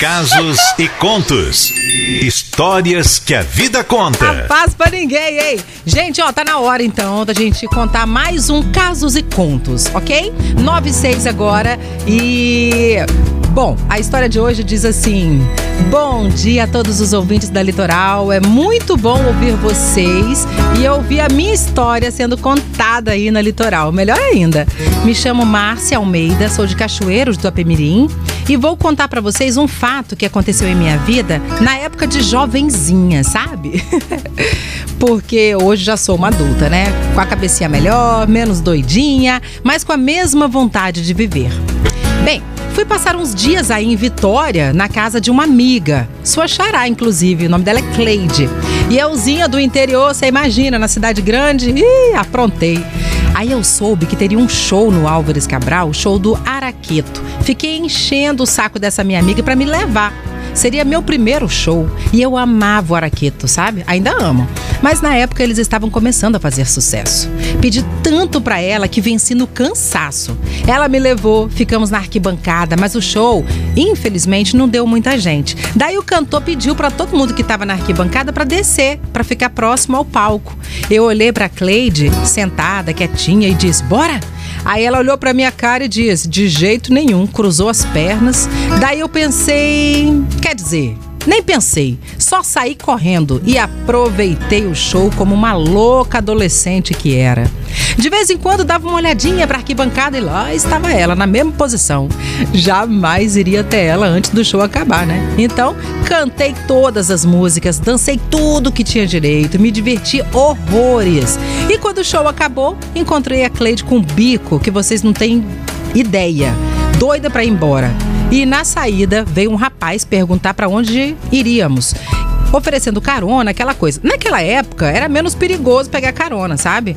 Casos e contos. Histórias que a vida conta. Paz pra ninguém, hein? Gente, ó, tá na hora então da gente contar mais um Casos e Contos, ok? 96 agora e. Bom, a história de hoje diz assim: Bom dia a todos os ouvintes da Litoral. É muito bom ouvir vocês e ouvir a minha história sendo contada aí na Litoral. Melhor ainda. Me chamo Márcia Almeida, sou de Cachoeiros do Apemirim e vou contar para vocês um fato que aconteceu em minha vida na época de jovenzinha, sabe? Porque hoje já sou uma adulta, né? Com a cabecinha melhor, menos doidinha, mas com a mesma vontade de viver. Bem, Fui passar uns dias aí em Vitória, na casa de uma amiga. Sua xará, inclusive. O nome dela é Cleide. E euzinha do interior, você imagina, na cidade grande. Ih, aprontei. Aí eu soube que teria um show no Álvares Cabral, o show do Araqueto. Fiquei enchendo o saco dessa minha amiga para me levar. Seria meu primeiro show e eu amava o Araqueto, sabe? Ainda amo. Mas na época eles estavam começando a fazer sucesso. Pedi tanto para ela que venci no cansaço. Ela me levou, ficamos na arquibancada, mas o show, infelizmente, não deu muita gente. Daí o cantor pediu para todo mundo que estava na arquibancada para descer, para ficar próximo ao palco. Eu olhei para Cleide, sentada, quietinha, e disse: "Bora?" Aí ela olhou para minha cara e disse: "De jeito nenhum", cruzou as pernas. Daí eu pensei, quer dizer, nem pensei, só saí correndo e aproveitei o show como uma louca adolescente que era. De vez em quando dava uma olhadinha para arquibancada e lá estava ela, na mesma posição. Jamais iria até ela antes do show acabar, né? Então, cantei todas as músicas, dancei tudo que tinha direito, me diverti horrores. E quando o show acabou, encontrei a Cleide com um bico que vocês não têm ideia. Doida para ir embora. E na saída veio um rapaz perguntar para onde iríamos oferecendo carona, aquela coisa. Naquela época era menos perigoso pegar carona, sabe?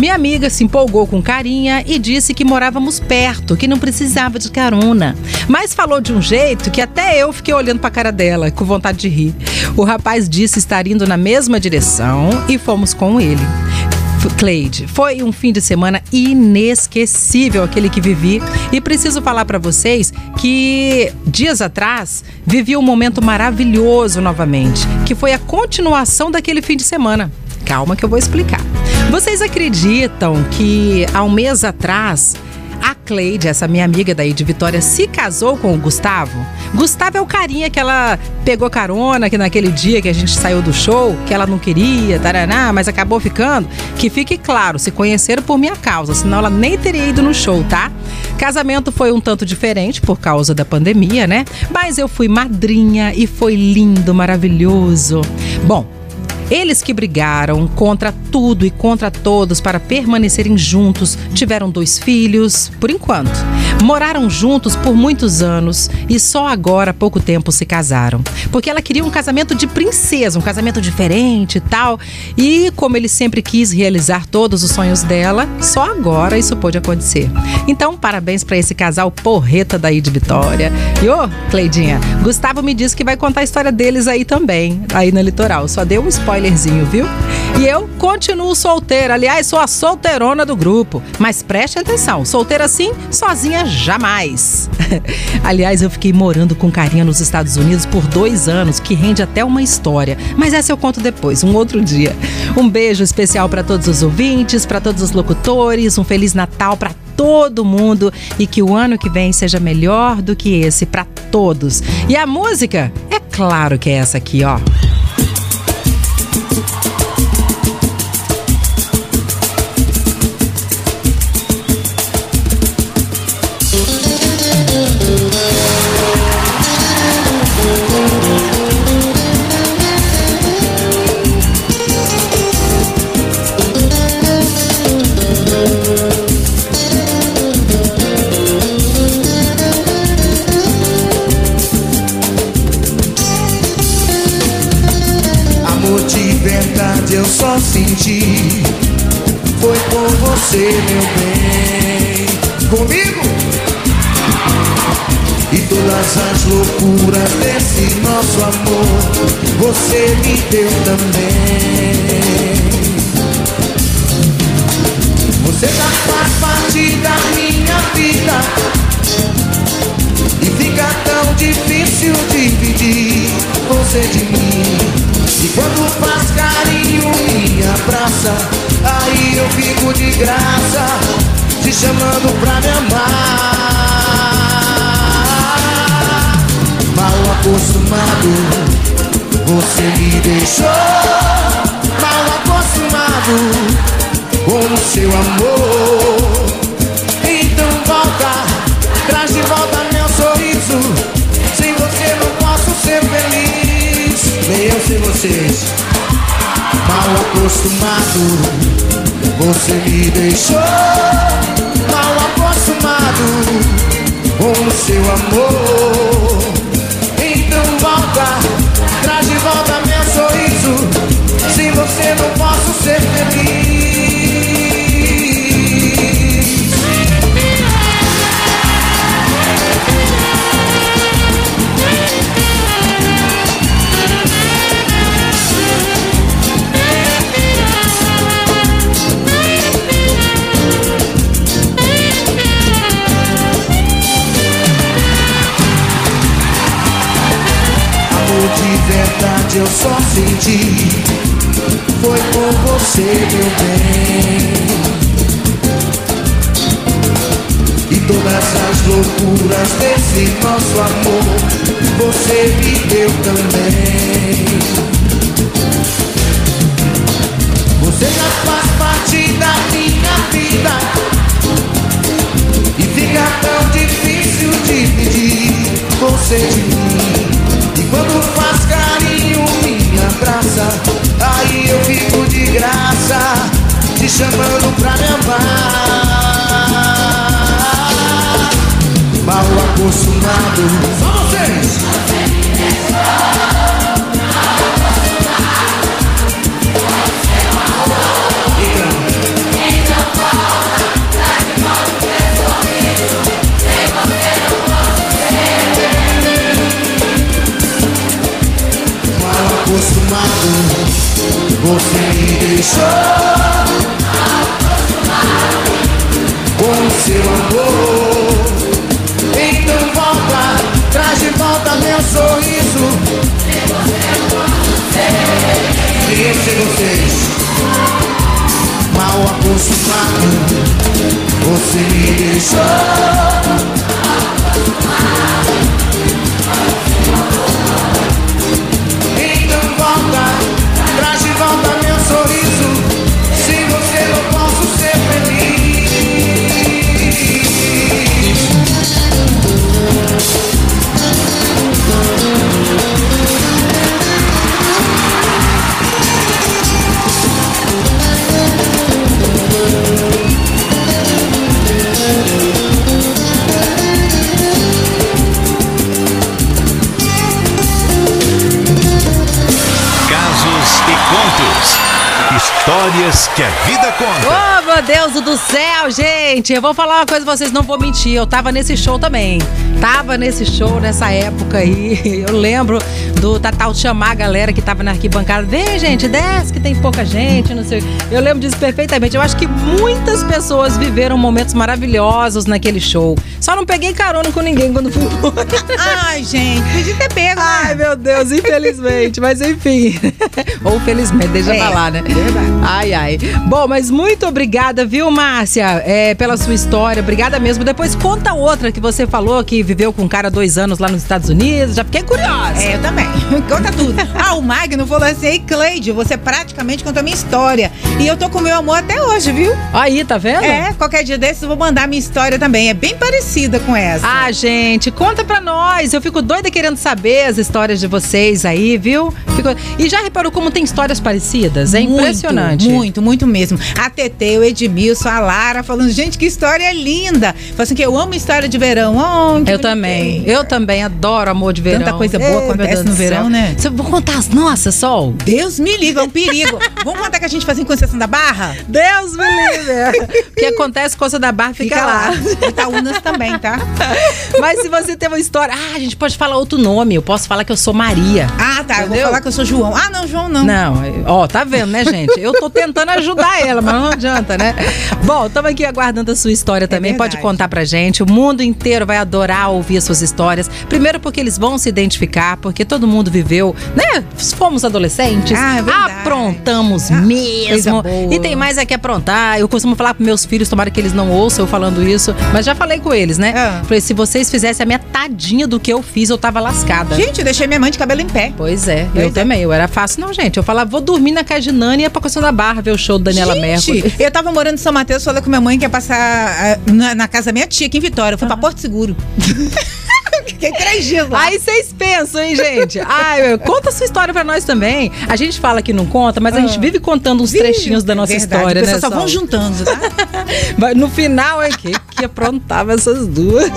Minha amiga se empolgou com carinha e disse que morávamos perto, que não precisava de carona. Mas falou de um jeito que até eu fiquei olhando para a cara dela, com vontade de rir. O rapaz disse estar indo na mesma direção e fomos com ele. Cleide, foi um fim de semana inesquecível aquele que vivi e preciso falar para vocês que dias atrás vivi um momento maravilhoso novamente, que foi a continuação daquele fim de semana. Calma que eu vou explicar. Vocês acreditam que há um mês atrás a Cleide, essa minha amiga daí de Vitória, se casou com o Gustavo. Gustavo é o carinha que ela pegou carona que naquele dia que a gente saiu do show, que ela não queria, taraná, mas acabou ficando. Que fique claro, se conheceram por minha causa, senão ela nem teria ido no show, tá? Casamento foi um tanto diferente por causa da pandemia, né? Mas eu fui madrinha e foi lindo, maravilhoso. Bom, eles que brigaram contra tudo e contra todos para permanecerem juntos, tiveram dois filhos, por enquanto. Moraram juntos por muitos anos e só agora, há pouco tempo, se casaram. Porque ela queria um casamento de princesa, um casamento diferente e tal. E como ele sempre quis realizar todos os sonhos dela, só agora isso pôde acontecer. Então, parabéns para esse casal porreta daí de Vitória. E ô, Cleidinha, Gustavo me disse que vai contar a história deles aí também, aí no litoral. Só deu um spoiler spoilerzinho, viu? E eu continuo solteira. Aliás, sou a solteirona do grupo. Mas preste atenção: solteira sim, sozinha jamais. Aliás, eu fiquei morando com carinha nos Estados Unidos por dois anos, que rende até uma história. Mas essa eu conto depois, um outro dia. Um beijo especial para todos os ouvintes, para todos os locutores. Um Feliz Natal para todo mundo e que o ano que vem seja melhor do que esse para todos. E a música? É claro que é essa aqui, ó. e todas as loucuras desse nosso amor você me deu também. Você já faz parte da minha vida e fica tão difícil dividir você de mim. E quando faz carinho me abraça, aí eu fico de graça, te chamando pra me amar. Você me deixou mal acostumado com o seu amor. Então volta, traz de volta meu sorriso. Sem você não posso ser feliz. Nem eu sem vocês. Mal acostumado, você me deixou mal acostumado com o seu amor. Eu só senti. Foi com você, meu bem. E todas as loucuras desse nosso amor Você me deu também. Você já faz parte da minha vida. E fica tão Você deixou Que a vida conta. Oh, meu Deus do céu, gente! Eu vou falar uma coisa pra vocês, não vou mentir. Eu tava nesse show também. Tava nesse show nessa época aí. Eu lembro do Tatal chamar a galera que tava na arquibancada. Vem, gente, desce que tem pouca gente, não sei. Eu lembro disso perfeitamente. Eu acho que muitas pessoas viveram momentos maravilhosos naquele show. Só não peguei carona com ninguém quando fui embora. Ai, gente, podia ter pego, né? Ai, meu Deus, infelizmente. Mas enfim. Ou felizmente, deixa É, pra lá, né? verdade. Ai, ai. Bom, mas muito obrigada, viu, Márcia, é, pela sua história. Obrigada mesmo. Depois conta outra que você falou que viveu com um cara dois anos lá nos Estados Unidos. Já fiquei curiosa. É, eu também. Conta tudo. Ah, o Magno falou assim: Ei, Cleide, você praticamente contou a minha história. E eu tô com meu amor até hoje, viu? Aí, tá vendo? É, qualquer dia desses eu vou mandar minha história também. É bem parecida com essa. Ah, gente, conta pra nós. Eu fico doida querendo saber as histórias de vocês aí, viu? Fico- E já reparou como tem histórias parecidas? É Muito, impressionante. Muito, muito mesmo. A TT, o Edmilson, a Lara falando, gente, que história linda. Falando assim que eu amo história de verão. Oh, Eu também. Eu também adoro amor de verão. Tanta coisa boa Ei, acontece no verão, né? Você vou contar as nossas, Sol? Deus me livre, é um perigo. Vamos contar que a gente fazia em concessão da Barra? Deus me livre. O que acontece, coisa da barra fica, lá. Itaúnas também, tá? Mas se você tem uma história. Ah, a gente pode falar outro nome. Eu posso falar que eu sou Maria. Ah, tá. Eu vou Entendeu? falar que eu sou João. Ah, não, João não. Não, ó, tá vendo, né, gente? Eu tô tentando ajudar ela, mas não adianta, né? Bom, estamos aqui aguardando a sua história também. Pode verdade. contar pra gente. O mundo inteiro vai adorar ouvir as suas histórias. Primeiro porque eles vão se identificar, porque todo mundo viveu, né? Fomos adolescentes, Ah, é verdade. aprontamos Ah, mesmo. Coisa boa. E tem mais é que aprontar. Eu costumo falar pros meus filhos, tomara que eles não ouçam eu falando isso, mas já falei com eles, né? Ah. Falei, se vocês fizessem a metadinha do que eu fiz, eu tava lascada. Gente, eu deixei minha mãe de cabelo em pé. Pois é, Pois eu é. também. Eu era fácil, não, gente. Eu falava, vou dormir na casa de Nani e ia pra Costa da Barra ver o show da Daniela Mercury. Eu tava morando em São Mateus, falei com minha mãe que ia passar ah, na, na casa da minha tia aqui em Vitória. Eu fui pra Porto Seguro. Fiquei três dias lá. Aí vocês pensam, hein, gente? Ai, conta a sua história pra nós também. A gente fala que não conta, mas a gente vive contando uns trechinhos da nossa Ah. Verdade, história, né? só vão juntando, tá? Mas No final, é que, que aprontava essas duas.